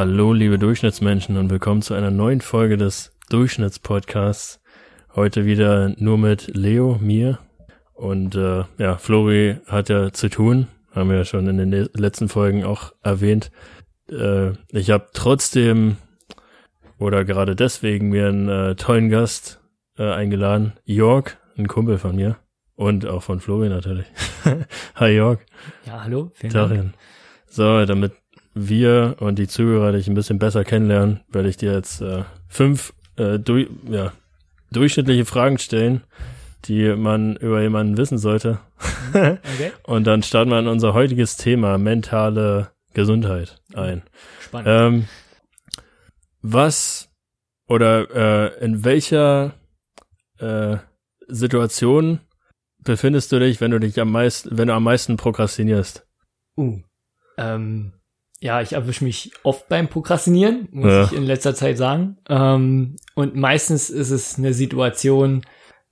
Hallo, liebe Durchschnittsmenschen und willkommen zu einer neuen Folge des Durchschnittspodcasts. Heute wieder nur mit Leo, mir und äh, ja, Flori hat ja zu tun, haben wir ja schon in den letzten Folgen auch erwähnt. Äh, ich habe trotzdem oder gerade deswegen mir einen äh, tollen Gast äh, eingeladen, Jörg, ein Kumpel von mir und auch von Flori natürlich. Hi Jörg. Ja, hallo. Vielen Darin. Dank. So, damit wir und die Zuhörer dich ein bisschen besser kennenlernen, werde ich dir jetzt äh, fünf äh, du ja, durchschnittliche Fragen stellen, die man über jemanden wissen sollte. Okay. und dann starten wir in unser heutiges Thema mentale Gesundheit ein. Spannend. Ähm, was oder äh, in welcher äh, Situation befindest du dich, wenn du dich am meisten, wenn du am meisten prokrastinierst? Uh, ähm, ja, ich erwische mich oft beim Prokrastinieren, muss ja. ich in letzter Zeit sagen. Ähm, und meistens ist es eine Situation,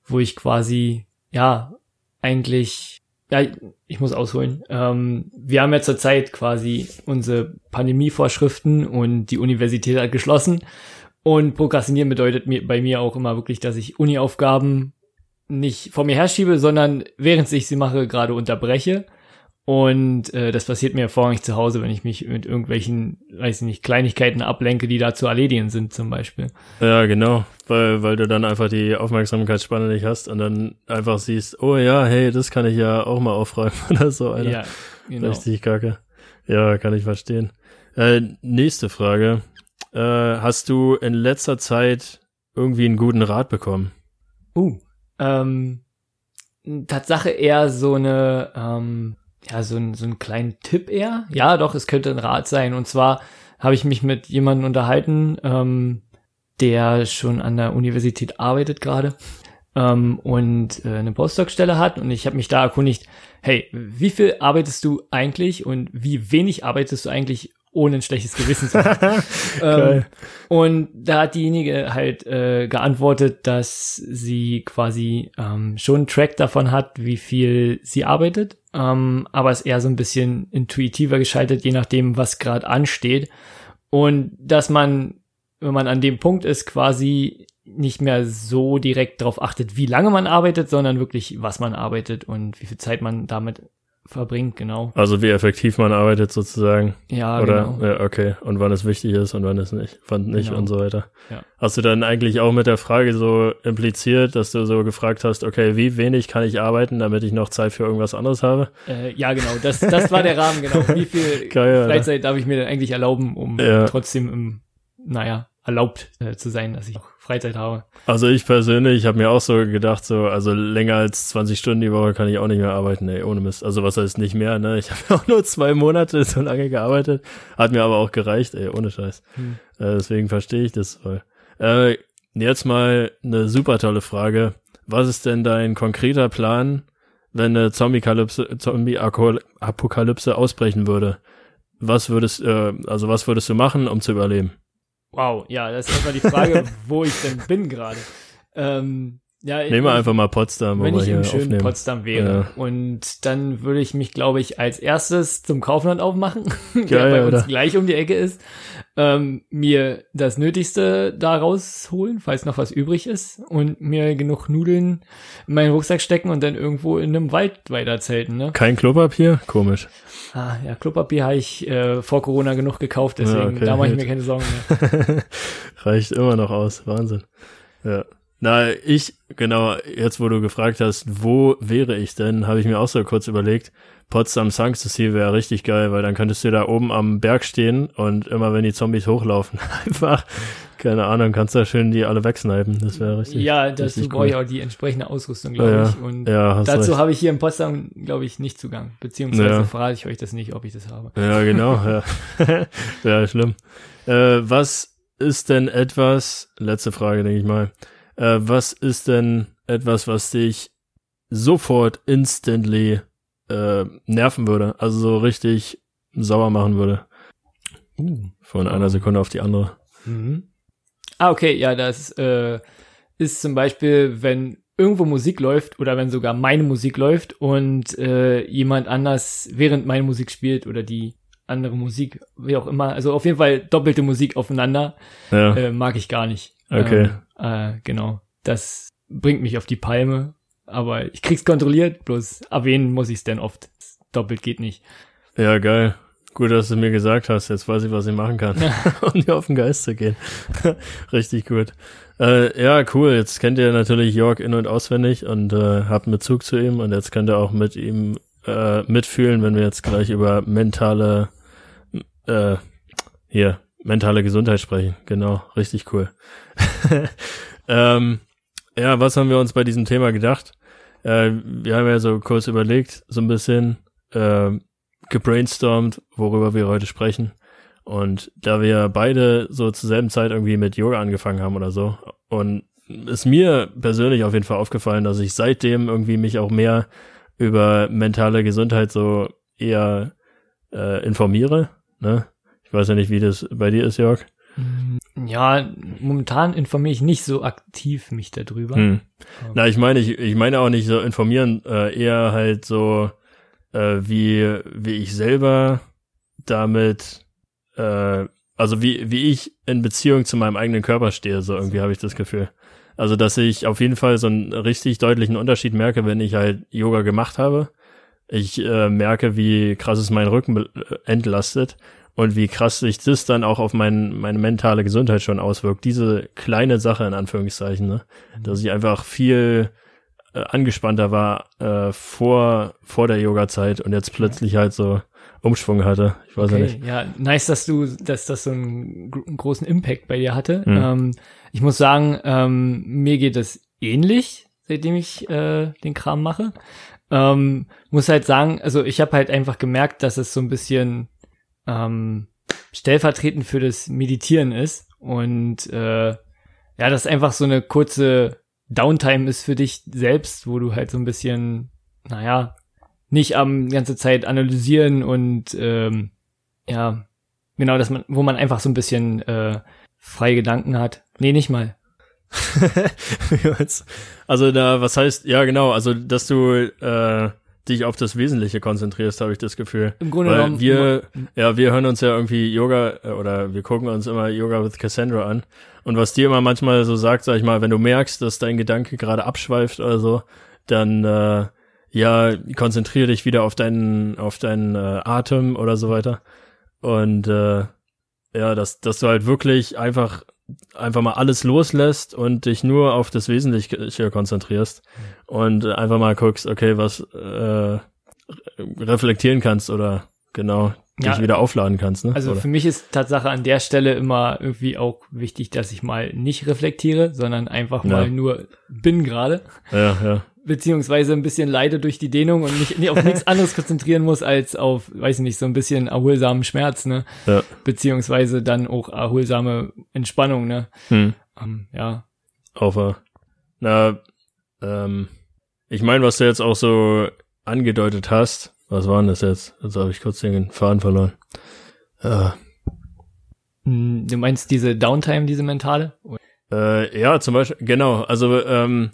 wo ich quasi, ja, eigentlich, ja, ich muss ausholen. Ähm, wir haben ja zurzeit quasi unsere Pandemievorschriften und die Universität hat geschlossen. Und Prokrastinieren bedeutet mir, bei mir auch immer wirklich, dass ich Uni-Aufgaben nicht vor mir herschiebe, sondern während ich sie mache, gerade unterbreche und äh, das passiert mir vorrangig zu Hause, wenn ich mich mit irgendwelchen, weiß ich nicht, Kleinigkeiten ablenke, die da zu erledigen sind zum Beispiel. Ja, genau, weil, weil du dann einfach die Aufmerksamkeitsspanne nicht hast und dann einfach siehst, oh ja, hey, das kann ich ja auch mal aufräumen oder so, Alter. Ja, genau. Richtig kacke. Ja, kann ich verstehen. Äh, nächste Frage. Äh, hast du in letzter Zeit irgendwie einen guten Rat bekommen? Uh, ähm, Tatsache eher so eine, ähm, ja, so, ein, so einen kleinen Tipp eher. Ja, doch, es könnte ein Rat sein. Und zwar habe ich mich mit jemandem unterhalten, ähm, der schon an der Universität arbeitet gerade ähm, und äh, eine Postdoc-Stelle hat. Und ich habe mich da erkundigt, hey, wie viel arbeitest du eigentlich und wie wenig arbeitest du eigentlich, ohne ein schlechtes Gewissen zu haben. ähm, und da hat diejenige halt äh, geantwortet, dass sie quasi ähm, schon einen Track davon hat, wie viel sie arbeitet, ähm, aber es eher so ein bisschen intuitiver geschaltet, je nachdem, was gerade ansteht. Und dass man, wenn man an dem Punkt ist, quasi nicht mehr so direkt darauf achtet, wie lange man arbeitet, sondern wirklich, was man arbeitet und wie viel Zeit man damit verbringt, genau. Also wie effektiv man arbeitet sozusagen. Ja, Oder, genau. Ja, okay. Und wann es wichtig ist und wann es nicht, wann nicht genau. und so weiter. Ja. Hast du dann eigentlich auch mit der Frage so impliziert, dass du so gefragt hast, okay, wie wenig kann ich arbeiten, damit ich noch Zeit für irgendwas anderes habe? Äh, ja, genau. Das, das war der Rahmen, genau. Wie viel Geil, Freizeit darf ich mir denn eigentlich erlauben, um ja. trotzdem im, naja, erlaubt äh, zu sein, dass ich auch Freizeit habe. Also ich persönlich habe mir auch so gedacht, so, also länger als 20 Stunden die Woche kann ich auch nicht mehr arbeiten, ey, ohne Mist. Also was heißt nicht mehr, ne? Ich habe auch nur zwei Monate so lange gearbeitet, hat mir aber auch gereicht, ey, ohne Scheiß. Hm. Äh, deswegen verstehe ich das voll. Äh, jetzt mal eine super tolle Frage. Was ist denn dein konkreter Plan, wenn eine Zombie-Apokalypse Zombie ausbrechen würde? Was würdest, äh, also was würdest du machen, um zu überleben? Wow, ja, das ist erstmal die Frage, wo ich denn bin gerade. Ähm, ja, Nehmen wir einfach mal Potsdam, wenn ich im schönen aufnehmen. Potsdam wäre. Ja. Und dann würde ich mich, glaube ich, als erstes zum Kaufland aufmachen, Geil, der bei uns oder? gleich um die Ecke ist, ähm, mir das Nötigste da rausholen, falls noch was übrig ist, und mir genug Nudeln in meinen Rucksack stecken und dann irgendwo in einem Wald weiter zelten. Ne? Kein Klopapier? Komisch. Ah, ja, Klopapier habe ich äh, vor Corona genug gekauft, deswegen ja, okay, da mache ich mir keine Sorgen mehr. Reicht immer noch aus, Wahnsinn. Ja. Na, ich, genau, jetzt wo du gefragt hast, wo wäre ich denn, habe ich mir auch so kurz überlegt, Potsdam Sanssouci wäre richtig geil, weil dann könntest du da oben am Berg stehen und immer wenn die Zombies hochlaufen, einfach, keine Ahnung, kannst du da schön die alle wegsnipen. Das wäre richtig. Ja, dazu cool. brauche ich auch die entsprechende Ausrüstung, glaube ja, ich. Und ja, dazu habe ich hier in Potsdam, glaube ich, nicht Zugang. Beziehungsweise ja. verrate ich euch das nicht, ob ich das habe. Ja, genau, ja. ja, schlimm. Äh, was ist denn etwas, letzte Frage, denke ich mal, äh, was ist denn etwas, was dich sofort instantly äh, nerven würde, also so richtig sauer machen würde. Uh, Von einer Sekunde auf die andere. Mhm. Ah, okay, ja, das äh, ist zum Beispiel, wenn irgendwo Musik läuft oder wenn sogar meine Musik läuft und äh, jemand anders während meine Musik spielt oder die andere Musik, wie auch immer. Also auf jeden Fall doppelte Musik aufeinander. Ja. Äh, mag ich gar nicht. Okay. Ähm, äh, genau. Das bringt mich auf die Palme. Aber ich krieg's kontrolliert, bloß erwähnen muss ich's denn oft. Doppelt geht nicht. Ja, geil. Gut, dass du mir gesagt hast. Jetzt weiß ich, was ich machen kann, um dir auf den Geist zu gehen. Richtig gut. Äh, ja, cool. Jetzt kennt ihr natürlich Jörg in- und auswendig und äh, habt einen Bezug zu ihm und jetzt könnt ihr auch mit ihm äh, mitfühlen, wenn wir jetzt gleich über mentale, äh, hier, mentale Gesundheit sprechen. Genau, richtig cool. ähm, ja, was haben wir uns bei diesem Thema gedacht? Äh, wir haben ja so kurz überlegt, so ein bisschen, äh, gebrainstormt, worüber wir heute sprechen. Und da wir beide so zur selben Zeit irgendwie mit Yoga angefangen haben oder so, und ist mir persönlich auf jeden Fall aufgefallen, dass ich seitdem irgendwie mich auch mehr über mentale Gesundheit so eher äh, informiere. Ne? Weiß ja nicht, wie das bei dir ist, Jörg. Ja, momentan informiere ich nicht so aktiv mich darüber. Hm. Na, ich meine, ich, ich meine auch nicht so informieren, äh, eher halt so, äh, wie, wie ich selber damit, äh, also wie, wie ich in Beziehung zu meinem eigenen Körper stehe, so irgendwie habe ich das Gefühl. Also, dass ich auf jeden Fall so einen richtig deutlichen Unterschied merke, wenn ich halt Yoga gemacht habe. Ich äh, merke, wie krass es meinen Rücken äh, entlastet und wie krass sich das dann auch auf mein, meine mentale Gesundheit schon auswirkt. Diese kleine Sache in Anführungszeichen, ne? Dass ich einfach viel äh, angespannter war äh, vor, vor der Yoga-Zeit und jetzt plötzlich halt so Umschwung hatte. Ich weiß ja nicht. Okay, ja, nice, dass du, dass das so einen, einen großen Impact bei dir hatte. Mhm. Ähm, ich muss sagen, ähm, mir geht es ähnlich, seitdem ich äh, den Kram mache. Ähm, muss halt sagen, also ich habe halt einfach gemerkt, dass es so ein bisschen ähm, stellvertretend für das Meditieren ist und äh, ja, das einfach so eine kurze Downtime ist für dich selbst, wo du halt so ein bisschen, naja, nicht am ganze Zeit analysieren und ähm, ja, genau, dass man, wo man einfach so ein bisschen äh, freie Gedanken hat. Nee, nicht mal. also da, was heißt, ja genau, also dass du äh, dich auf das Wesentliche konzentrierst, habe ich das Gefühl. Im Grunde Weil genommen. wir, ja, wir hören uns ja irgendwie Yoga äh, oder wir gucken uns immer Yoga with Cassandra an. Und was dir immer manchmal so sagt, sag ich mal, wenn du merkst, dass dein Gedanke gerade abschweift oder so, dann äh, ja, konzentriere dich wieder auf deinen, auf deinen äh, Atem oder so weiter. Und äh, ja, dass, dass du halt wirklich einfach einfach mal alles loslässt und dich nur auf das Wesentliche konzentrierst und einfach mal guckst, okay, was äh, reflektieren kannst oder genau dich Ja, wieder aufladen kannst, ne? Also oder? für mich ist Tatsache an der Stelle immer irgendwie auch wichtig, dass ich mal nicht reflektiere, sondern einfach Ja. mal nur bin gerade, ja, ja. Beziehungsweise ein bisschen leide durch die Dehnung und mich nicht auf nichts anderes konzentrieren muss als auf, weiß ich nicht, so ein bisschen erholsamen Schmerz, ne? Ja. Beziehungsweise dann auch erholsame Entspannung, ne? Hm. Ähm, ja. Auf na, ähm, ich meine, was du jetzt auch so angedeutet hast, was war denn das jetzt? Jetzt habe ich kurz den Faden verloren. Äh, Hm, Du meinst diese Downtime, diese mentale? Äh, ja, zum Beispiel, genau. Also, ähm,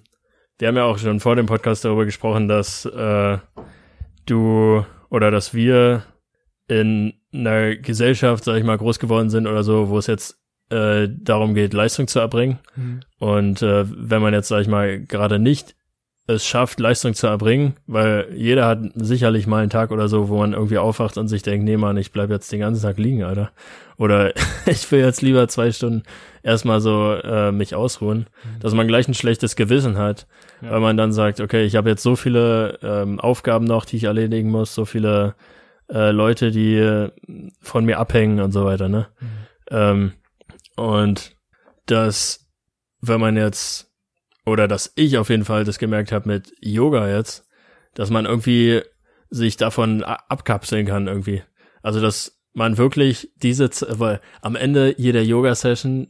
wir haben ja auch schon vor dem Podcast darüber gesprochen, dass äh, du oder dass wir in einer Gesellschaft, sag ich mal, groß geworden sind oder so, wo es jetzt äh, darum geht, Leistung zu erbringen. Hm. Und äh, wenn man jetzt, sag ich mal, gerade nicht es schafft, Leistung zu erbringen, weil jeder hat sicherlich mal einen Tag oder so, wo man irgendwie aufwacht und sich denkt, nee Mann, ich bleib jetzt den ganzen Tag liegen, Alter. Oder ich will jetzt lieber zwei Stunden erstmal so äh, mich ausruhen, dass man gleich ein schlechtes Gewissen hat, Ja. weil man dann sagt, okay, ich habe jetzt so viele ähm, Aufgaben noch, die ich erledigen muss, so viele äh, Leute, die äh, von mir abhängen und so weiter, ne? Mhm. Ähm, und dass, wenn man jetzt, oder dass ich auf jeden Fall das gemerkt habe mit Yoga jetzt, dass man irgendwie sich davon abkapseln kann irgendwie. Also, dass man wirklich diese, weil am Ende jeder Yoga-Session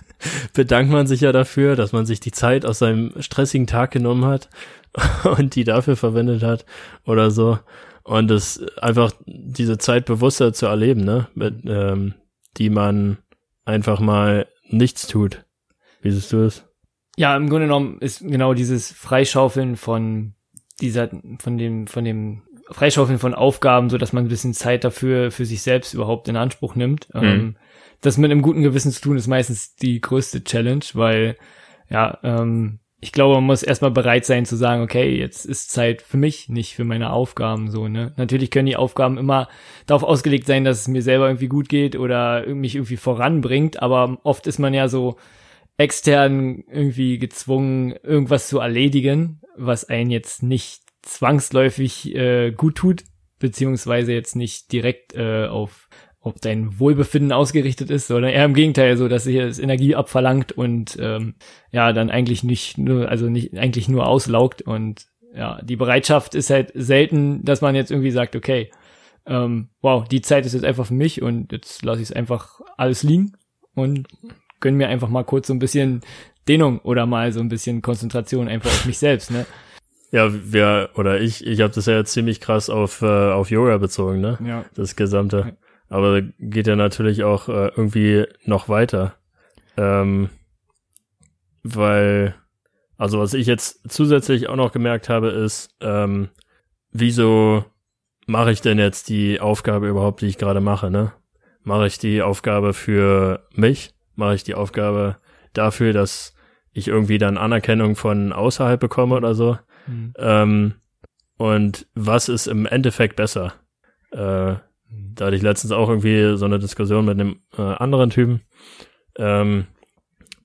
bedankt man sich ja dafür, dass man sich die Zeit aus seinem stressigen Tag genommen hat und die dafür verwendet hat oder so. Und es einfach diese Zeit bewusster zu erleben, ne, mit, ähm, die man einfach mal nichts tut. Wie siehst du es? Ja, im Grunde genommen ist genau dieses Freischaufeln von dieser, von dem, von dem Freischaufeln von Aufgaben, so dass man ein bisschen Zeit dafür für sich selbst überhaupt in Anspruch nimmt. Mhm. Ähm, das mit einem guten Gewissen zu tun, ist meistens die größte Challenge, weil ja, ähm, ich glaube, man muss erstmal bereit sein zu sagen, okay, jetzt ist Zeit für mich, nicht für meine Aufgaben so, ne? Natürlich können die Aufgaben immer darauf ausgelegt sein, dass es mir selber irgendwie gut geht oder mich irgendwie voranbringt, aber oft ist man ja so extern irgendwie gezwungen, irgendwas zu erledigen, was einen jetzt nicht zwangsläufig äh, gut tut, beziehungsweise jetzt nicht direkt äh, auf auf dein Wohlbefinden ausgerichtet ist, sondern eher im Gegenteil, so dass sich das Energie abverlangt und ähm, ja, dann eigentlich nicht nur, also nicht eigentlich nur auslaugt und ja, die Bereitschaft ist halt selten, dass man jetzt irgendwie sagt, okay, ähm, wow, die Zeit ist jetzt einfach für mich und jetzt lasse ich es einfach alles liegen und gönn mir einfach mal kurz so ein bisschen Dehnung oder mal so ein bisschen Konzentration einfach auf mich selbst, ne? Ja, wer oder ich, ich habe das ja ziemlich krass auf äh, auf Yoga bezogen, ne? Ja. Das gesamte. Aber geht ja natürlich auch äh, irgendwie noch weiter. Ähm, weil, also was ich jetzt zusätzlich auch noch gemerkt habe, ist, ähm, wieso mache ich denn jetzt die Aufgabe überhaupt, die ich gerade mache, ne? Mache ich die Aufgabe für mich? Mache ich die Aufgabe dafür, dass ich irgendwie dann Anerkennung von außerhalb bekomme oder so? Mhm. Ähm, und was ist im Endeffekt besser? Äh, da hatte ich letztens auch irgendwie so eine Diskussion mit einem äh, anderen Typen. Ähm,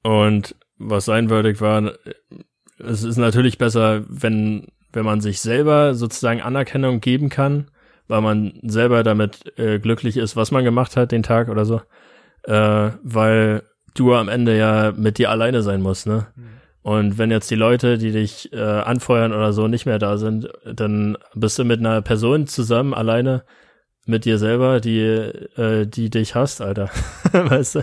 und was sein Verdict war, es ist natürlich besser, wenn, wenn man sich selber sozusagen Anerkennung geben kann, weil man selber damit äh, glücklich ist, was man gemacht hat den Tag oder so. Äh, weil du am Ende ja mit dir alleine sein musst, ne? Mhm. Und wenn jetzt die Leute, die dich äh, anfeuern oder so, nicht mehr da sind, dann bist du mit einer Person zusammen alleine, mit dir selber, die, äh, die dich hasst, Alter. weißt du?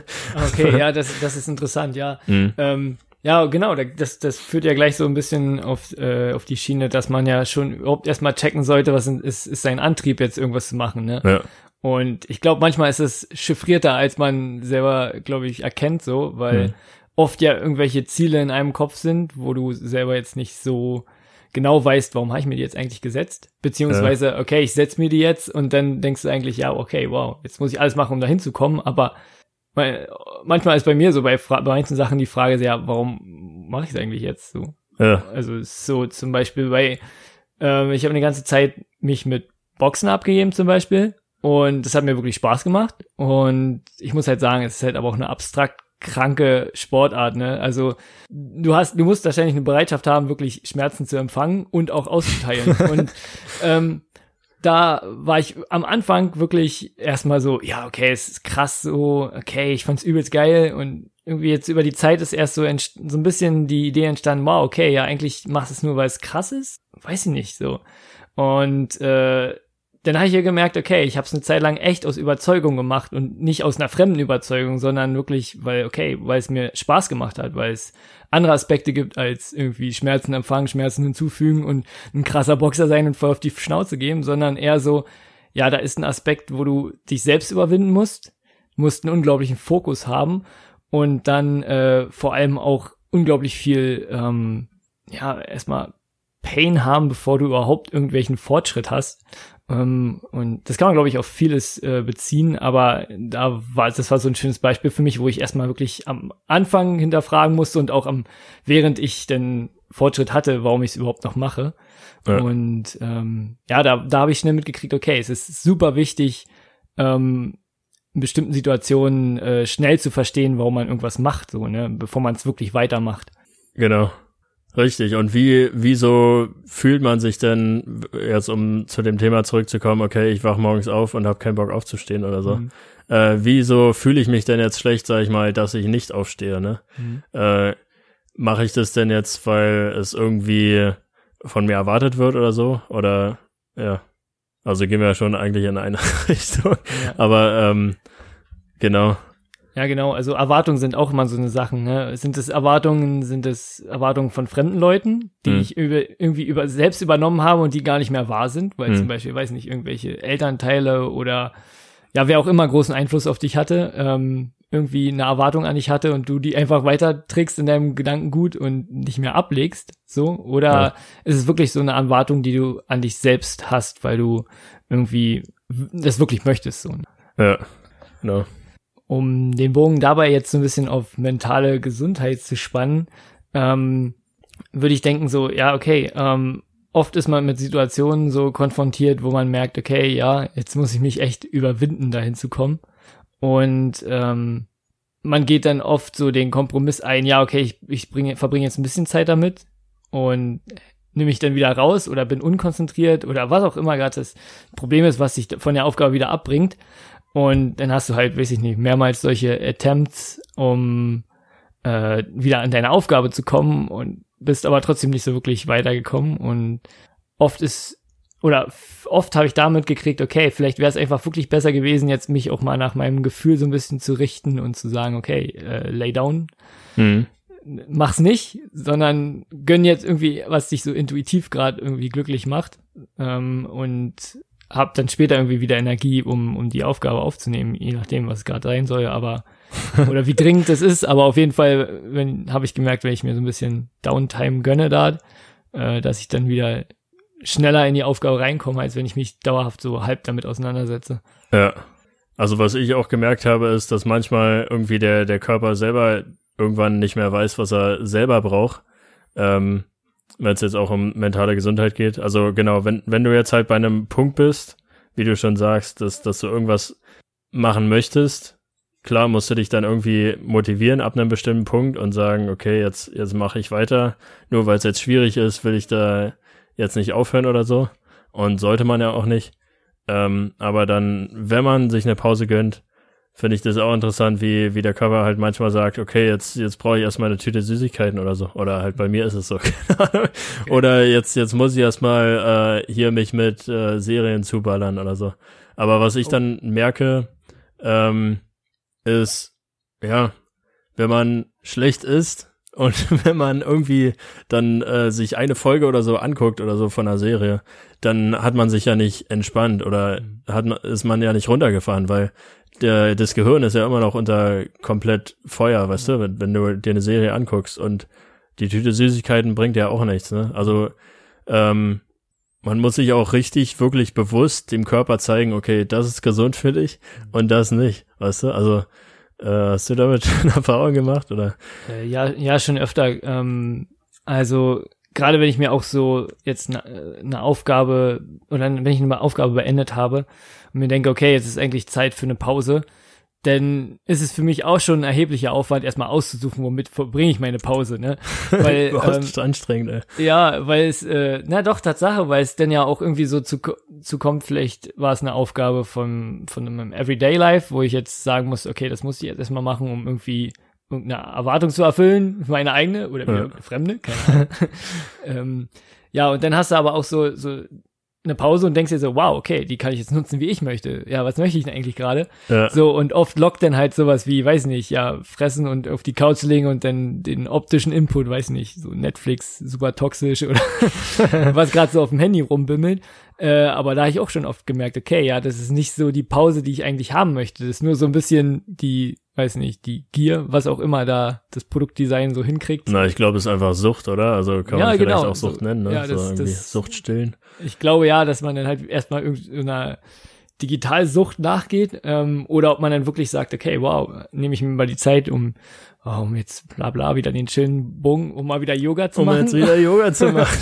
Okay, ja, das, das ist interessant, ja. Mhm. Ähm, ja, genau, das, das führt ja gleich so ein bisschen auf, äh, auf die Schiene, dass man ja schon überhaupt erstmal checken sollte, was ist, ist sein Antrieb, jetzt irgendwas zu machen, ne? Ja. Und ich glaube, manchmal ist es chiffrierter, als man selber, glaube ich, erkennt, so, weil mhm. oft ja irgendwelche Ziele in einem Kopf sind, wo du selber jetzt nicht so genau weißt, warum habe ich mir die jetzt eigentlich gesetzt? Beziehungsweise, okay, ich setze mir die jetzt und dann denkst du eigentlich, ja, okay, wow, jetzt muss ich alles machen, um da hinzukommen, aber manchmal ist bei mir so bei, bei manchen Sachen die Frage, ja, warum mache ich es eigentlich jetzt so? Ja. Also so zum Beispiel bei, äh, ich habe eine ganze Zeit mich mit Boxen abgegeben zum Beispiel und das hat mir wirklich Spaß gemacht und ich muss halt sagen, es ist halt aber auch eine abstrakt kranke Sportart, ne? Also du hast, du musst wahrscheinlich eine Bereitschaft haben, wirklich Schmerzen zu empfangen und auch auszuteilen. und ähm, da war ich am Anfang wirklich erstmal so, ja, okay, es ist krass so, okay, ich fand's übelst geil und irgendwie jetzt über die Zeit ist erst so, so ein bisschen die Idee entstanden, wow, okay, ja, eigentlich machst du es nur, weil es krass ist? Weiß ich nicht so. Und äh, dann habe ich ja gemerkt, okay, ich habe es eine Zeit lang echt aus Überzeugung gemacht und nicht aus einer fremden Überzeugung, sondern wirklich, weil, okay, weil es mir Spaß gemacht hat, weil es andere Aspekte gibt, als irgendwie Schmerzen empfangen, Schmerzen hinzufügen und ein krasser Boxer sein und voll auf die Schnauze geben, sondern eher so, ja, da ist ein Aspekt, wo du dich selbst überwinden musst, musst einen unglaublichen Fokus haben und dann äh, vor allem auch unglaublich viel, ähm, ja, erstmal Pain haben, bevor du überhaupt irgendwelchen Fortschritt hast. Ähm, und das kann man, glaube ich, auf vieles äh, beziehen, aber da war, das war so ein schönes Beispiel für mich, wo ich erstmal wirklich am Anfang hinterfragen musste und auch am, während ich den Fortschritt hatte, warum ich es überhaupt noch mache. Ja. Und ähm, ja, da, da habe ich schnell mitgekriegt, okay, es ist super wichtig, ähm, in bestimmten Situationen äh, schnell zu verstehen, warum man irgendwas macht, so, ne, bevor man es wirklich weitermacht. Genau. Richtig. Und wie, wieso fühlt man sich denn, jetzt um zu dem Thema zurückzukommen, okay, ich wach morgens auf und habe keinen Bock aufzustehen oder so. Mhm. Äh, wieso fühle ich mich denn jetzt schlecht, sag ich mal, dass ich nicht aufstehe, ne? Mhm. Äh, Mache ich das denn jetzt, weil es irgendwie von mir erwartet wird oder so? Oder ja. Also gehen wir ja schon eigentlich in eine Richtung. Ja. Aber ähm, genau. Ja, genau. Also Erwartungen sind auch immer so eine Sache. Ne? Sind es Erwartungen, sind es Erwartungen von fremden Leuten, die mhm. ich über, irgendwie über, selbst übernommen habe und die gar nicht mehr wahr sind, weil mhm. zum Beispiel, weiß nicht, irgendwelche Elternteile oder ja, wer auch immer großen Einfluss auf dich hatte, ähm, irgendwie eine Erwartung an dich hatte und du die einfach weiter trägst in deinem Gedankengut und nicht mehr ablegst, so? Oder ja. ist es wirklich so eine Erwartung, die du an dich selbst hast, weil du irgendwie das wirklich möchtest, so? Ja, genau. Um den Bogen dabei jetzt so ein bisschen auf mentale Gesundheit zu spannen, ähm, würde ich denken so, ja, okay, ähm, oft ist man mit Situationen so konfrontiert, wo man merkt, okay, ja, jetzt muss ich mich echt überwinden, dahin zu kommen. Und ähm, man geht dann oft so den Kompromiss ein, ja, okay, ich, ich bringe, verbringe jetzt ein bisschen Zeit damit und nehme mich dann wieder raus oder bin unkonzentriert oder was auch immer gerade das Problem ist, was sich von der Aufgabe wieder abbringt. Und dann hast du halt, weiß ich nicht, mehrmals solche Attempts, um äh, wieder an deine Aufgabe zu kommen und bist aber trotzdem nicht so wirklich weitergekommen. Und oft ist oder oft habe ich damit gekriegt, okay, vielleicht wäre es einfach wirklich besser gewesen, jetzt mich auch mal nach meinem Gefühl so ein bisschen zu richten und zu sagen, okay, äh, lay down. Mhm. Mach's nicht, sondern gönn jetzt irgendwie, was dich so intuitiv gerade irgendwie glücklich macht. Ähm, und hab dann später irgendwie wieder Energie, um, um die Aufgabe aufzunehmen, je nachdem, was es gerade sein soll, aber oder wie dringend das ist, aber auf jeden Fall, wenn habe ich gemerkt, wenn ich mir so ein bisschen Downtime gönne da, äh, dass ich dann wieder schneller in die Aufgabe reinkomme, als wenn ich mich dauerhaft so halb damit auseinandersetze. Ja. Also was ich auch gemerkt habe, ist, dass manchmal irgendwie der, der Körper selber irgendwann nicht mehr weiß, was er selber braucht. Ähm, wenn es jetzt auch um mentale Gesundheit geht. Also genau, wenn, wenn du jetzt halt bei einem Punkt bist, wie du schon sagst, dass, dass du irgendwas machen möchtest, klar musst du dich dann irgendwie motivieren ab einem bestimmten Punkt und sagen, okay, jetzt, jetzt mache ich weiter. Nur weil es jetzt schwierig ist, will ich da jetzt nicht aufhören oder so. Und sollte man ja auch nicht. Ähm, aber dann, wenn man sich eine Pause gönnt, finde ich das auch interessant, wie, wie der Körper halt manchmal sagt, okay, jetzt, jetzt brauche ich erstmal eine Tüte Süßigkeiten oder so. Oder halt bei mir ist es so. oder jetzt, jetzt muss ich erstmal äh, hier mich mit äh, Serien zuballern oder so. Aber was ich oh. dann merke, ähm, ist, ja, wenn man schlecht isst, und wenn man irgendwie dann äh, sich eine Folge oder so anguckt oder so von einer Serie, dann hat man sich ja nicht entspannt oder hat man, ist man ja nicht runtergefahren, weil der, das Gehirn ist ja immer noch unter komplett Feuer, weißt du, wenn, wenn du dir eine Serie anguckst und die Tüte Süßigkeiten bringt ja auch nichts, ne? Also ähm, man muss sich auch richtig, wirklich bewusst dem Körper zeigen, okay, das ist gesund für dich und das nicht, weißt du? Also äh, hast du damit eine Erfahrung gemacht oder? Äh, ja, ja, schon öfter. Ähm, also gerade wenn ich mir auch so jetzt eine, eine Aufgabe oder wenn ich eine Aufgabe beendet habe und mir denke, okay, jetzt ist eigentlich Zeit für eine Pause, denn ist es für mich auch schon ein erheblicher Aufwand, erstmal auszusuchen, womit verbringe ich meine Pause, ne? Weil, ähm, anstrengend, ey. Ja, weil es, äh, na doch, Tatsache, weil es dann ja auch irgendwie so zu, zu kommt, vielleicht war es eine Aufgabe von, von einem Everyday Life, wo ich jetzt sagen muss, okay, das muss ich jetzt erstmal machen, um irgendwie irgendeine Erwartung zu erfüllen, meine eigene oder ja. fremde, keine Ahnung. ähm, ja, und dann hast du aber auch so, so eine Pause und denkst dir so, wow, okay, die kann ich jetzt nutzen, wie ich möchte. Ja, was möchte ich denn eigentlich gerade? Ja. So, und oft lockt dann halt sowas wie, weiß nicht, ja, fressen und auf die Couch legen und dann den optischen Input, weiß nicht, so Netflix, super toxisch oder was gerade so auf dem Handy rumbimmelt. Äh, aber da habe ich auch schon oft gemerkt, okay, ja, das ist nicht so die Pause, die ich eigentlich haben möchte. Das ist nur so ein bisschen die, weiß nicht, die Gier, was auch immer da das Produktdesign so hinkriegt. Na, ich glaube, es ist einfach Sucht, oder? Also kann ja, man vielleicht genau. auch Sucht so, nennen, ne? Ja, das, so irgendwie das, Sucht stillen. Ich glaube ja, dass man dann halt erstmal irgendeiner Digitalsucht nachgeht ähm, oder ob man dann wirklich sagt, okay, wow, nehme ich mir mal die Zeit, um oh, um jetzt bla bla wieder den chillen Bogen, um mal wieder Yoga zu um machen. Um jetzt wieder Yoga zu machen.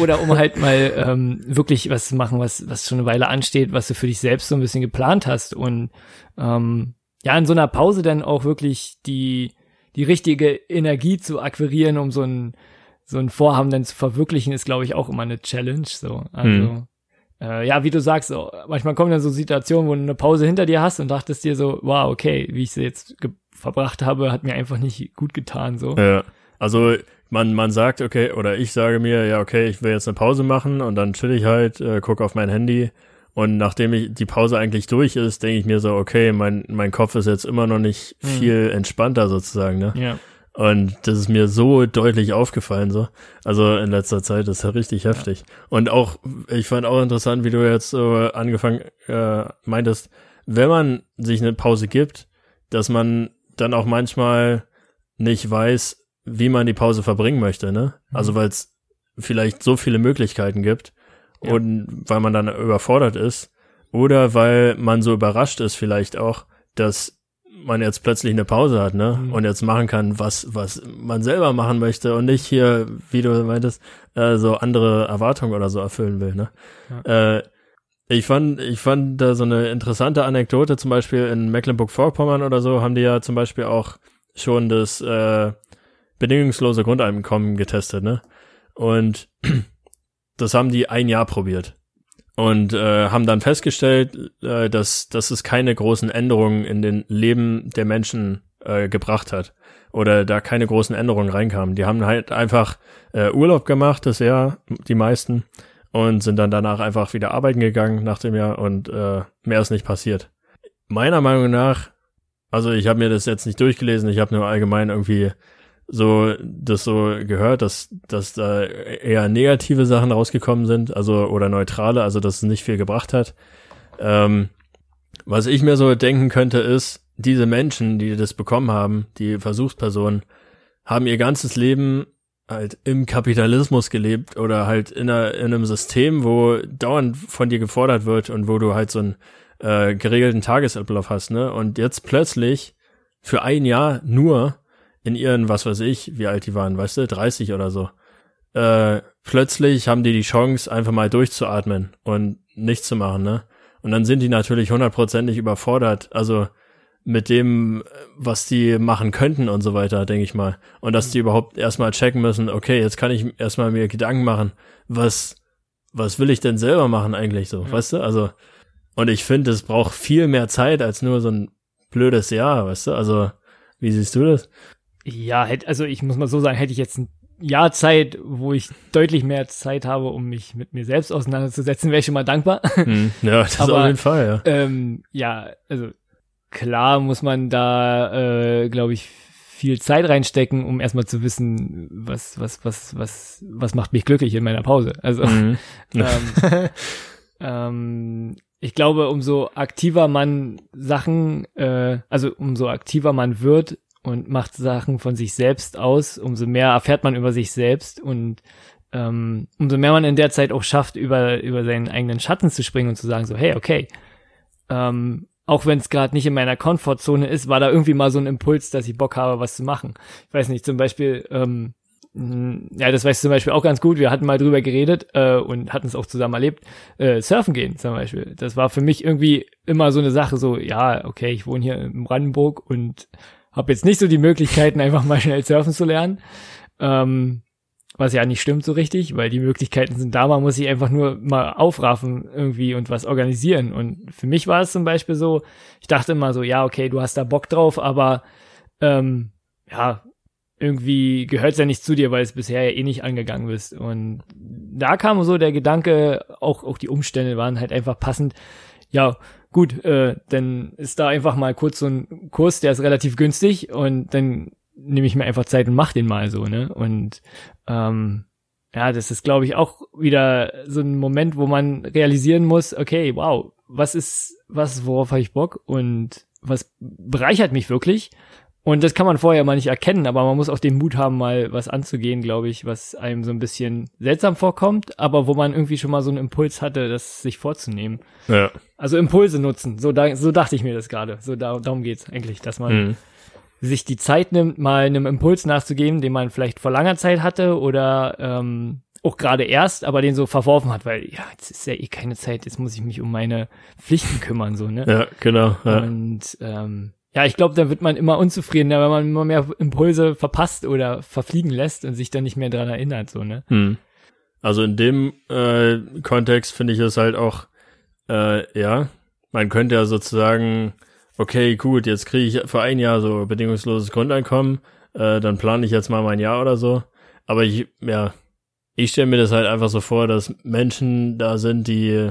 Oder um halt mal ähm, wirklich was zu machen, was, was schon eine Weile ansteht, was du für dich selbst so ein bisschen geplant hast. Und ähm, ja, in so einer Pause dann auch wirklich die, die richtige Energie zu akquirieren, um so ein, so ein Vorhaben dann zu verwirklichen, ist, glaube ich, auch immer eine Challenge. So. Also, hm. äh, ja, wie du sagst, manchmal kommen dann so Situationen, wo du eine Pause hinter dir hast und dachtest dir so, wow, okay, wie ich sie jetzt verbracht habe, hat mir einfach nicht gut getan, so. Ja. Also man, man sagt, okay, oder ich sage mir, ja, okay, ich will jetzt eine Pause machen und dann chill ich halt, äh, guck auf mein Handy und nachdem ich die Pause eigentlich durch ist, denke ich mir so, okay, mein, mein Kopf ist jetzt immer noch nicht mhm. viel entspannter sozusagen, ne? Ja. Und das ist mir so deutlich aufgefallen, so. Also in letzter Zeit, ist ja richtig heftig. Ja. Und auch, ich fand auch interessant, wie du jetzt so angefangen äh, meintest, wenn man sich eine Pause gibt, dass man dann auch manchmal nicht weiß, wie man die Pause verbringen möchte, ne? Mhm. Also weil es vielleicht so viele Möglichkeiten gibt Ja. und weil man dann überfordert ist oder weil man so überrascht ist vielleicht auch, dass man jetzt plötzlich eine Pause hat, ne? Mhm. Und jetzt machen kann, was was man selber machen möchte und nicht hier, wie du meintest, äh, so andere Erwartungen oder so erfüllen will, ne? Äh, ich fand, ich fand da so eine interessante Anekdote, zum Beispiel in Mecklenburg-Vorpommern oder so, haben die ja zum Beispiel auch schon das äh, bedingungslose Grundeinkommen getestet, ne? Und das haben die ein Jahr probiert. Und äh, haben dann festgestellt, äh, dass, dass es keine großen Änderungen in den Leben der Menschen äh, gebracht hat. Oder da keine großen Änderungen reinkamen. Die haben halt einfach äh, Urlaub gemacht, das Jahr, die meisten, und sind dann danach einfach wieder arbeiten gegangen nach dem Jahr und äh, mehr ist nicht passiert. Meiner Meinung nach, also ich habe mir das jetzt nicht durchgelesen, ich habe nur allgemein irgendwie so das so gehört, dass dass da eher negative Sachen rausgekommen sind, also oder neutrale, also dass es nicht viel gebracht hat. Ähm, was ich mir so denken könnte ist, diese Menschen, die das bekommen haben, die Versuchspersonen, haben ihr ganzes Leben halt im Kapitalismus gelebt oder halt in, einer, in einem System, wo dauernd von dir gefordert wird und wo du halt so einen äh, geregelten Tagesablauf hast, ne? Und jetzt plötzlich für ein Jahr nur in ihren, was weiß ich, wie alt die waren, weißt du, 30 oder so, äh, plötzlich haben die die Chance, einfach mal durchzuatmen und nichts zu machen, ne? Und dann sind die natürlich hundertprozentig überfordert, also mit dem, was die machen könnten und so weiter, denke ich mal. Und dass die überhaupt erstmal checken müssen, okay, jetzt kann ich erstmal mir Gedanken machen, was, was will ich denn selber machen eigentlich so, Ja. weißt du? Also, und ich finde, es braucht viel mehr Zeit als nur so ein blödes Jahr, weißt du? Also, wie siehst du das? Ja, hätt, also ich muss mal so sagen, hätte ich jetzt ein Jahr Zeit, wo ich deutlich mehr Zeit habe, um mich mit mir selbst auseinanderzusetzen, wäre ich schon mal dankbar. Hm, ja, das Aber- auf jeden Fall, ja. ähm, ja, also klar muss man da, äh, glaube ich, viel Zeit reinstecken, um erstmal zu wissen, was, was, was, was, was macht mich glücklich in meiner Pause. Also Mhm. ähm, ähm, ich glaube, umso aktiver man Sachen, äh, also umso aktiver man wird und macht Sachen von sich selbst aus, umso mehr erfährt man über sich selbst und ähm, umso mehr man in der Zeit auch schafft, über, über seinen eigenen Schatten zu springen und zu sagen, so, hey, okay, ähm, auch wenn es gerade nicht in meiner Komfortzone ist, war da irgendwie mal so ein Impuls, dass ich Bock habe, was zu machen. Ich weiß nicht, zum Beispiel, ähm, ja, das weißt du zum Beispiel auch ganz gut. Wir hatten mal drüber geredet äh, und hatten es auch zusammen erlebt. Äh, surfen gehen zum Beispiel. Das war für mich irgendwie immer so eine Sache, so, ja, okay, ich wohne hier in Brandenburg und habe jetzt nicht so die Möglichkeiten, einfach mal schnell surfen zu lernen. Ähm, was ja nicht stimmt so richtig, weil die Möglichkeiten sind da, man muss sich einfach nur mal aufraffen irgendwie und was organisieren. Und für mich war es zum Beispiel so, ich dachte immer so, ja, okay, du hast da Bock drauf, aber ähm, ja, irgendwie gehört es ja nicht zu dir, weil es bisher ja eh nicht angegangen bist. Und da kam so der Gedanke, auch, auch die Umstände waren halt einfach passend. Ja, gut, äh, dann ist da einfach mal kurz so ein Kurs, der ist relativ günstig und dann nehme ich mir einfach Zeit und mach den mal so, ne? Und ähm, ja, das ist, glaube ich, auch wieder so ein Moment, wo man realisieren muss, okay, wow, was ist, was, worauf habe ich Bock und was bereichert mich wirklich? Und das kann man vorher mal nicht erkennen, aber man muss auch den Mut haben, mal was anzugehen, glaube ich, was einem so ein bisschen seltsam vorkommt, aber wo man irgendwie schon mal so einen Impuls hatte, das sich vorzunehmen. Ja. Also Impulse nutzen, so, da, so dachte ich mir das gerade. So da, darum geht's eigentlich, dass man Mhm. sich die Zeit nimmt, mal einem Impuls nachzugeben, den man vielleicht vor langer Zeit hatte oder ähm, auch gerade erst, aber den so verworfen hat, weil ja, jetzt ist ja eh keine Zeit, jetzt muss ich mich um meine Pflichten kümmern, so, ne? Ja, genau. Ja. Und ähm, ja, ich glaube, da wird man immer unzufriedener, wenn man immer mehr Impulse verpasst oder verfliegen lässt und sich dann nicht mehr dran erinnert, so, ne? Hm. Also in dem äh, Kontext finde ich es halt auch, äh, ja, man könnte ja sozusagen, okay, gut, jetzt kriege ich für ein Jahr so bedingungsloses Grundeinkommen, äh, dann plane ich jetzt mal mein Jahr oder so. Aber ich, ja, ich stelle mir das halt einfach so vor, dass Menschen da sind, die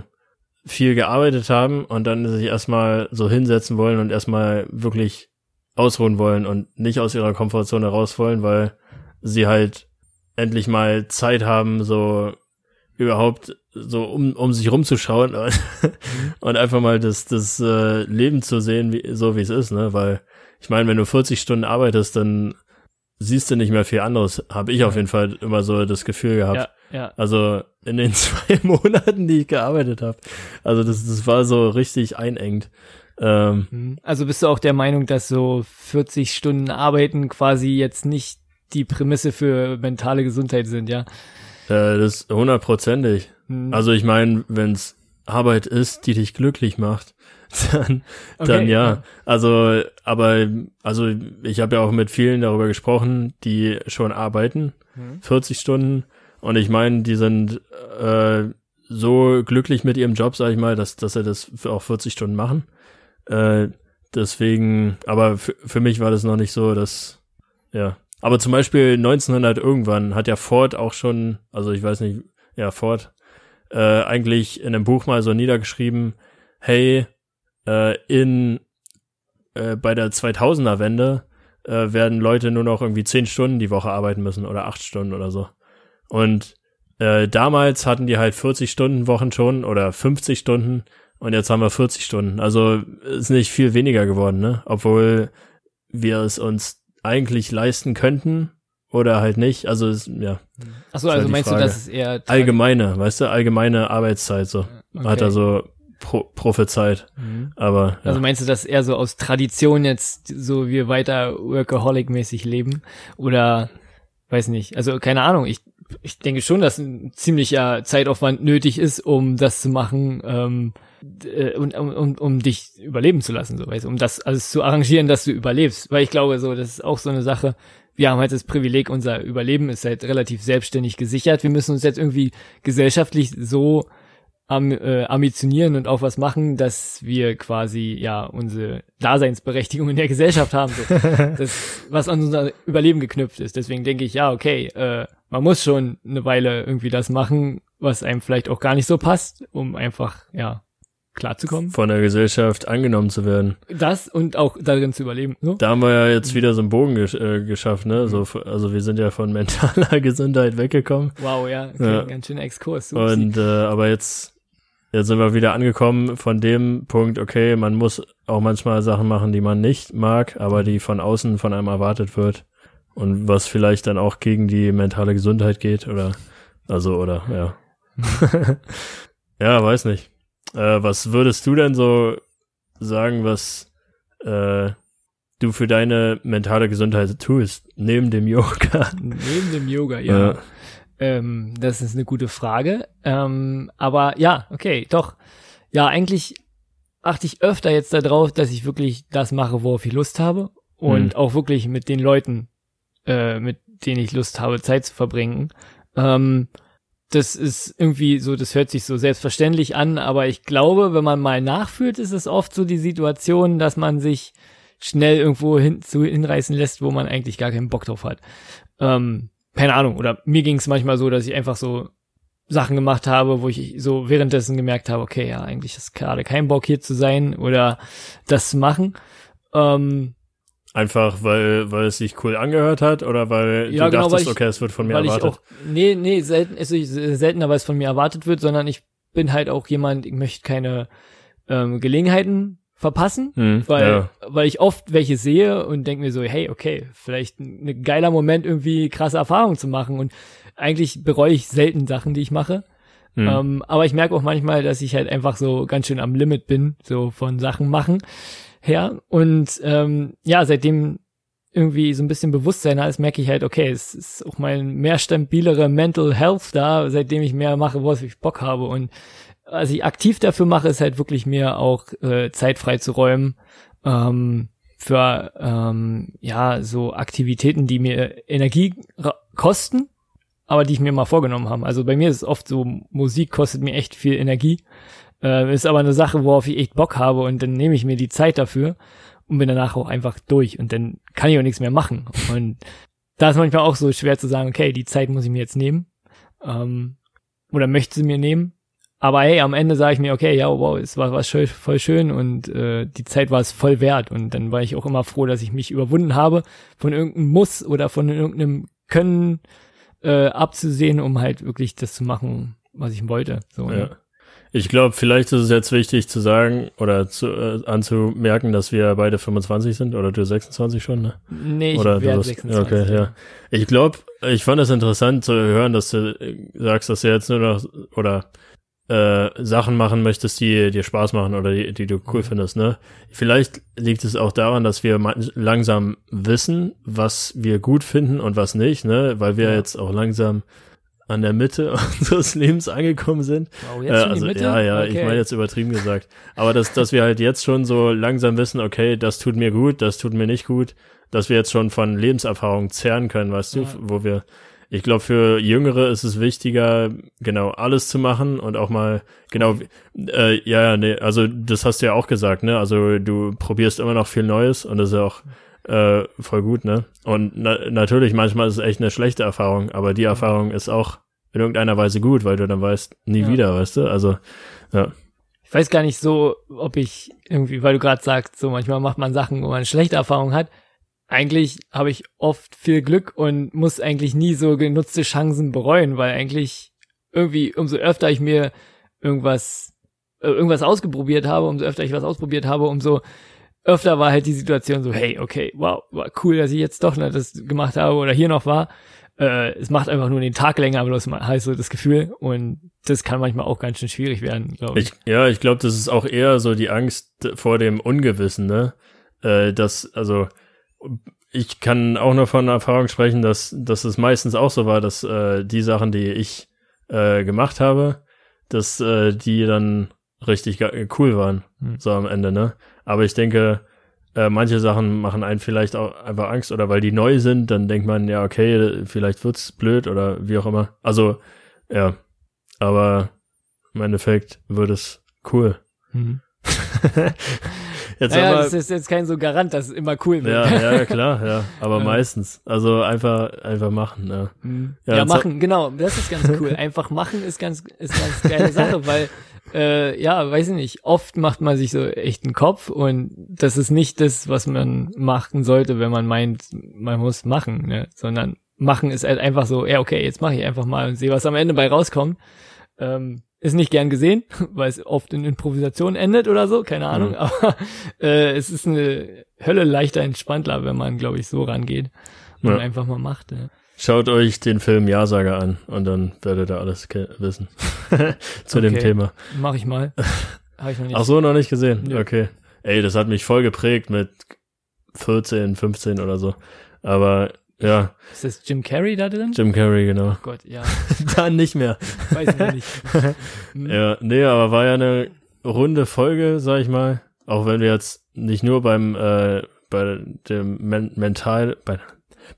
viel gearbeitet haben und dann sich erstmal so hinsetzen wollen und erstmal wirklich ausruhen wollen und nicht aus ihrer Komfortzone raus wollen, weil sie halt endlich mal Zeit haben, so überhaupt so um, um sich rumzuschauen und, und einfach mal das, das äh, Leben zu sehen, wie, so wie es ist, ne? Weil ich meine, wenn du 40 Stunden arbeitest, dann siehst du nicht mehr viel anderes, habe ich auf jeden Fall immer so das Gefühl gehabt. Ja, ja. Also in den zwei Monaten, die ich gearbeitet habe. Also das, das war so richtig einengt. Ähm, Mhm. Also bist du auch der Meinung, dass so 40 Stunden Arbeiten quasi jetzt nicht die Prämisse für mentale Gesundheit sind, ja? äh, das ist hundertprozentig. Mhm. Also ich meine, wenn's Arbeit ist, die dich glücklich macht, dann, Okay, dann ja. ja. Also, aber also ich habe ja auch mit vielen darüber gesprochen, die schon arbeiten, Mhm. 40 Stunden. Und ich meine, die sind äh, so glücklich mit ihrem Job, sag ich mal, dass, dass sie das auch 40 Stunden machen. Äh, deswegen, aber für, für mich war das noch nicht so, dass, ja. Aber zum Beispiel 1900 irgendwann hat ja Ford auch schon, also ich weiß nicht, ja, Ford, äh, eigentlich in einem Buch mal so niedergeschrieben, hey, äh, in, äh, bei der 2000er Wende äh, werden Leute nur noch irgendwie 10 Stunden die Woche arbeiten müssen oder 8 Stunden oder so. Und äh, damals hatten die halt 40 Stunden Wochen schon oder 50 Stunden und jetzt haben wir 40 Stunden. Also ist nicht viel weniger geworden, ne? Obwohl wir es uns eigentlich leisten könnten oder halt nicht. Also ist, ja, Achso, ist halt also die meinst Frage. du, dass es eher allgemeine, weißt du, allgemeine Arbeitszeit so. Okay. Hat er so pro prophezeit. Mhm. Aber ja. Also meinst du, dass eher so aus Tradition jetzt so wir weiter Workaholic-mäßig leben? Oder weiß nicht, also keine Ahnung, ich, ich denke schon, dass ein ziemlicher Zeitaufwand nötig ist, um das zu machen, ähm, äh, und um, um, um dich überleben zu lassen, so weißt du, um das alles zu arrangieren, dass du überlebst. Weil ich glaube, so, das ist auch so eine Sache. Wir haben halt das Privileg, unser Überleben ist halt relativ selbstständig gesichert. Wir müssen uns jetzt irgendwie gesellschaftlich so am, äh, ambitionieren und auch was machen, dass wir quasi ja unsere Daseinsberechtigung in der Gesellschaft haben, so. das, was an unser Überleben geknüpft ist. Deswegen denke ich, ja, okay, äh, man muss schon eine Weile irgendwie das machen, was einem vielleicht auch gar nicht so passt, um einfach, ja, klarzukommen. von der Gesellschaft angenommen zu werden. Das und auch darin zu überleben. So. Da haben wir ja jetzt wieder so einen Bogen gesch äh, geschafft, ne? So, f- also wir sind ja von mentaler Gesundheit weggekommen. Wow, ja, okay, Ja. ganz schöner Exkurs. Upsi. Und äh, aber jetzt, jetzt sind wir wieder angekommen von dem Punkt, okay, man muss auch manchmal Sachen machen, die man nicht mag, aber die von außen von einem erwartet wird. Und was vielleicht dann auch gegen die mentale Gesundheit geht, oder also, oder ja. ja, weiß nicht. Äh, was würdest du denn so sagen, was äh, du für deine mentale Gesundheit tust, neben dem Yoga? Neben dem Yoga, ja. Ja. Ähm, das ist eine gute Frage. Ähm, aber ja, okay, doch. Ja, eigentlich achte ich öfter jetzt darauf, dass ich wirklich das mache, worauf ich Lust habe. Und Mhm. auch wirklich mit den Leuten, äh, mit denen ich Lust habe, Zeit zu verbringen. Ähm, das ist irgendwie so, das hört sich so selbstverständlich an, aber ich glaube, wenn man mal nachfühlt, ist es oft so die Situation, dass man sich schnell irgendwo hin, zu hinreißen lässt, wo man eigentlich gar keinen Bock drauf hat. Ähm, keine Ahnung, oder mir ging es manchmal so, dass ich einfach so Sachen gemacht habe, wo ich so währenddessen gemerkt habe, okay, ja, eigentlich ist gerade kein Bock hier zu sein oder das zu machen. Ähm, Einfach weil, weil es sich cool angehört hat oder weil Ja, du genau, dachtest, ich- okay, es wird von mir erwartet. ich auch, nee, nee, selten, ist es seltener, weil es von mir erwartet wird, sondern ich bin halt auch jemand, ich möchte keine ähm, Gelegenheiten verpassen, Hm, weil, ja. weil ich oft welche sehe und denke mir so, hey, okay, vielleicht ein ein geiler Moment, irgendwie krasse Erfahrungen zu machen und eigentlich bereue ich selten Sachen, die ich mache. Hm. Ähm, aber ich merke auch manchmal, dass ich halt einfach so ganz schön am Limit bin, so von Sachen machen her. Und ähm, ja, seitdem irgendwie so ein bisschen Bewusstsein ist, merke ich halt, okay, es ist auch mein mehr stabilere Mental Health da, seitdem ich mehr mache, worauf ich Bock habe. Und was ich aktiv dafür mache, ist halt wirklich mir auch äh, Zeit frei zu räumen ähm, für ähm, ja so Aktivitäten, die mir Energie kosten, aber die ich mir mal vorgenommen habe. Also bei mir ist es oft so, Musik kostet mir echt viel Energie. Äh, ist aber eine Sache, worauf ich echt Bock habe und dann nehme ich mir die Zeit dafür und bin danach auch einfach durch und dann kann ich auch nichts mehr machen. Und da ist manchmal auch so schwer zu sagen, okay, die Zeit muss ich mir jetzt nehmen ähm, oder möchte sie mir nehmen. Aber hey, am Ende sage ich mir, okay, ja, wow, es war was schön, voll schön und äh, die Zeit war es voll wert. Und dann war ich auch immer froh, dass ich mich überwunden habe, von irgendeinem Muss oder von irgendeinem Können äh, abzusehen, um halt wirklich das zu machen, was ich wollte. So, ne? Ich glaube, vielleicht ist es jetzt wichtig zu sagen oder zu, äh, anzumerken, dass wir beide 25 sind oder du 26 schon, ne? Nee, ich Oder hast- 26. Okay, ja. Ich glaube, ich fand es interessant zu hören, dass du äh, sagst, dass du jetzt nur noch oder äh, Sachen machen möchtest, die dir Spaß machen oder die, die du cool Mhm. findest, ne? Vielleicht liegt es auch daran, dass wir langsam wissen, was wir gut finden und was nicht, ne? Weil wir Ja. jetzt auch langsam an der Mitte unseres Lebens angekommen sind. Wow, Äh, jetzt schon also, Mitte? Ja, ja, ich Okay. meine jetzt übertrieben gesagt. Aber dass, dass wir halt jetzt schon so langsam wissen, okay, das tut mir gut, das tut mir nicht gut, dass wir jetzt schon von Lebenserfahrung zehren können, weißt du, Ja. wo wir, ich glaube, für Jüngere ist es wichtiger, genau alles zu machen und auch mal, genau, äh, ja, ja, nee, also das hast du ja auch gesagt, ne? Also du probierst immer noch viel Neues und das ist ja auch äh, voll gut, ne? Und na natürlich, manchmal ist es echt eine schlechte Erfahrung, aber die Erfahrung ist auch in irgendeiner Weise gut, weil du dann weißt, nie Ja. wieder, weißt du? Also, ja. Ich weiß gar nicht so, ob ich irgendwie, weil du gerade sagst, so manchmal macht man Sachen, wo man eine schlechte Erfahrung hat. Eigentlich habe ich oft viel Glück und muss eigentlich nie so genutzte Chancen bereuen, weil eigentlich irgendwie, umso öfter ich mir irgendwas, äh, irgendwas ausprobiert habe, umso öfter ich was ausprobiert habe, umso öfter war halt die Situation so, hey, okay, wow, war cool, dass ich jetzt doch noch das gemacht habe oder hier noch war. Äh, es macht einfach nur den Tag länger, bloß mal heißt so das Gefühl und das kann manchmal auch ganz schön schwierig werden, glaube ich. Ich, ja, ich glaube, das ist auch eher so die Angst vor dem Ungewissen, ne? Äh, dass, also, ich kann auch nur von Erfahrung sprechen, dass, dass es meistens auch so war, dass äh, die Sachen, die ich äh, gemacht habe, dass äh, die dann richtig cool waren, Hm. so am Ende, ne? Aber ich denke, äh, manche Sachen machen einen vielleicht auch einfach Angst oder weil die neu sind, dann denkt man, ja, okay, vielleicht wird's blöd oder wie auch immer. Also, ja. Aber im Endeffekt wird es cool. Mhm. Jetzt aber, das ist jetzt kein so Garant, dass es immer cool wird. ja, ja, klar, ja. Aber Ja. meistens. Also einfach, einfach machen, ja. Mhm. Ja, Ja, machen, genau. Das ist ganz cool. Einfach machen ist ganz, ist ganz geile Sache, weil, äh, ja, weiß ich nicht, oft macht man sich so echt einen Kopf und das ist nicht das, was man machen sollte, wenn man meint, man muss machen, ne? sondern machen ist halt einfach so, ja, okay, jetzt mache ich einfach mal und sehe, was am Ende bei rauskommt. Ähm, ist nicht gern gesehen, weil es oft in Improvisation endet oder so, keine Ahnung, Mhm. aber äh, es ist eine Hölle leichter entspanntler, wenn man, glaube ich, so rangeht und Ja. einfach mal macht. Ne? Schaut euch den Film Ja-Sager an und dann werdet ihr alles wissen. Zu dem Okay. Thema. Mach ich mal. Habe ich noch nicht. Ach so, noch nicht gesehen? Nö. Okay. Ey, das hat mich voll geprägt mit 14, 15 oder so. Aber ja, Ist das Jim Carrey da drin? Jim Carrey, genau. Oh Gott, ja. Dann nicht mehr. Weiß ich nicht. Hm. Ja, nee, aber war ja eine runde Folge, sag ich mal. Auch wenn wir jetzt nicht nur beim äh, bei dem Men mental bei,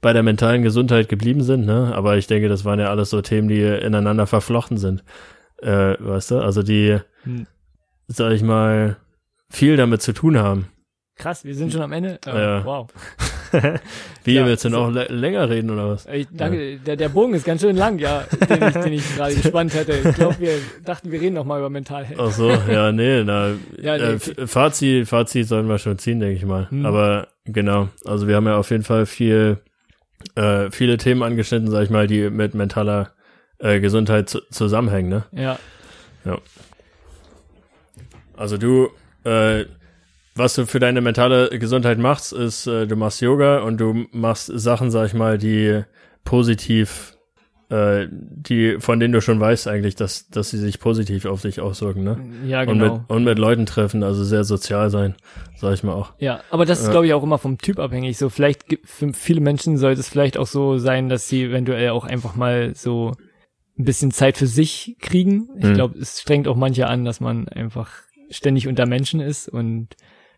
bei der mentalen Gesundheit geblieben sind, ne? Aber ich denke, das waren ja alles so Themen, die ineinander verflochten sind. Äh, weißt du? Also die, Hm. sag ich mal, viel damit zu tun haben. Krass, wir sind schon am Ende. Äh, Ja. Wow. Wie Ja, willst du noch lä- länger reden oder was? Ich danke, der, der Bogen ist ganz schön lang, ja, den ich, den ich gerade gespannt hätte. Ich glaube, wir dachten, wir reden noch mal über Mentalhealth. Ach so, ja, nee, na, Ja, nee, äh, Fazit, Fazit sollen wir schon ziehen, denke ich mal. Hm. Aber genau, also wir haben ja auf jeden Fall viel, äh, viele Themen angeschnitten, sag ich mal, die mit mentaler äh, Gesundheit zu zusammenhängen, ne? Ja. Also du, äh, was du für deine mentale Gesundheit machst, ist, äh, du machst Yoga und du machst Sachen, sag ich mal, die positiv, äh, die, von denen du schon weißt eigentlich, dass, dass sie sich positiv auf dich auswirken, ne? Ja, Und, mit, genau. und mit Leuten treffen, also sehr sozial sein, sag ich mal auch. Ja, aber das ist, Ja. glaube ich, auch immer vom Typ abhängig. So, vielleicht für viele Menschen sollte es vielleicht auch so sein, dass sie eventuell auch einfach mal so ein bisschen Zeit für sich kriegen. Ich Mhm. glaube, es strengt auch manche an, dass man einfach ständig unter Menschen ist und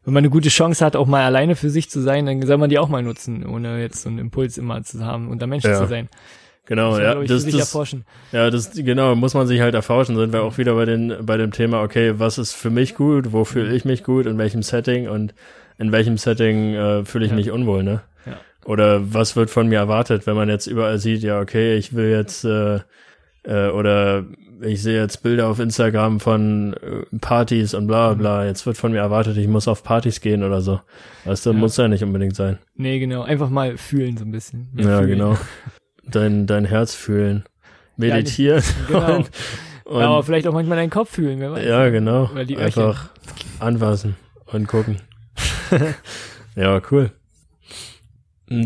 wenn man eine gute Chance hat, auch mal alleine für sich zu sein, dann soll man die auch mal nutzen, ohne jetzt so einen Impuls immer zu haben, unter Menschen Ja. zu sein. Genau, man, ja, ich, das, sich das, erforschen. ja, das, genau, muss man sich halt erforschen. Sind wir auch wieder bei den, bei dem Thema, okay, was ist für mich gut, wo fühle ich mich gut, in welchem Setting und in welchem Setting äh, fühle ich Ja. mich unwohl, ne? Ja. Oder was wird von mir erwartet, wenn man jetzt überall sieht, ja, okay, ich will jetzt, äh, äh, oder ich sehe jetzt Bilder auf Instagram von äh, Partys und bla Mhm. bla, jetzt wird von mir erwartet, ich muss auf Partys gehen oder so. Weißt du, Ja. muss ja nicht unbedingt sein. Nee, genau. Einfach mal fühlen so ein bisschen. Mehr Ja, fühlen. genau. Dein, dein Herz fühlen. Meditieren. Genau. Und, Und, ja, aber vielleicht auch manchmal deinen Kopf fühlen, wer weiß. ja, genau. Einfach anfassen und gucken. ja, cool.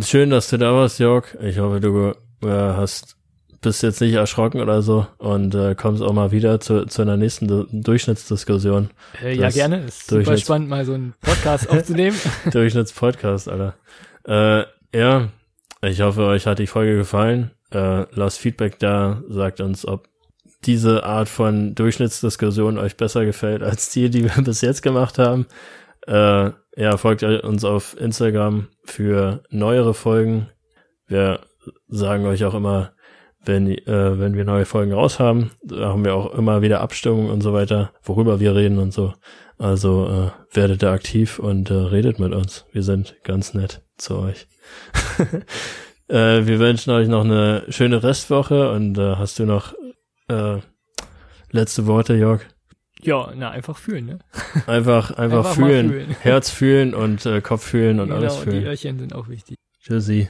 Schön, dass du da warst, Jörg. Ich hoffe, du äh, hast bist jetzt nicht erschrocken oder so und äh, kommst auch mal wieder zu, zu einer nächsten Du- Durchschnittsdiskussion. Äh, ja, gerne. Ist super spannend, mal so einen Podcast aufzunehmen. Durchschnittspodcast, Alter. Äh, ja, ich hoffe, euch hat die Folge gefallen. Äh, lasst Feedback da, sagt uns, ob diese Art von Durchschnittsdiskussion euch besser gefällt als die, die wir bis jetzt gemacht haben. Äh, ja, folgt uns auf Instagram für neuere Folgen. Wir sagen euch auch immer, wenn, äh, wenn wir neue Folgen raus haben, haben wir auch immer wieder Abstimmungen und so weiter, worüber wir reden und so. Also äh, werdet da aktiv und äh, redet mit uns. Wir sind ganz nett zu euch. äh, wir wünschen euch noch eine schöne Restwoche und äh, hast du noch äh, letzte Worte, Jörg? ja, na, einfach fühlen, ne? Einfach, einfach, Einfach fühlen. fühlen. Herz fühlen und äh, Kopf fühlen und genau, alles die fühlen. Öhrchen sind auch wichtig. Tschüssi.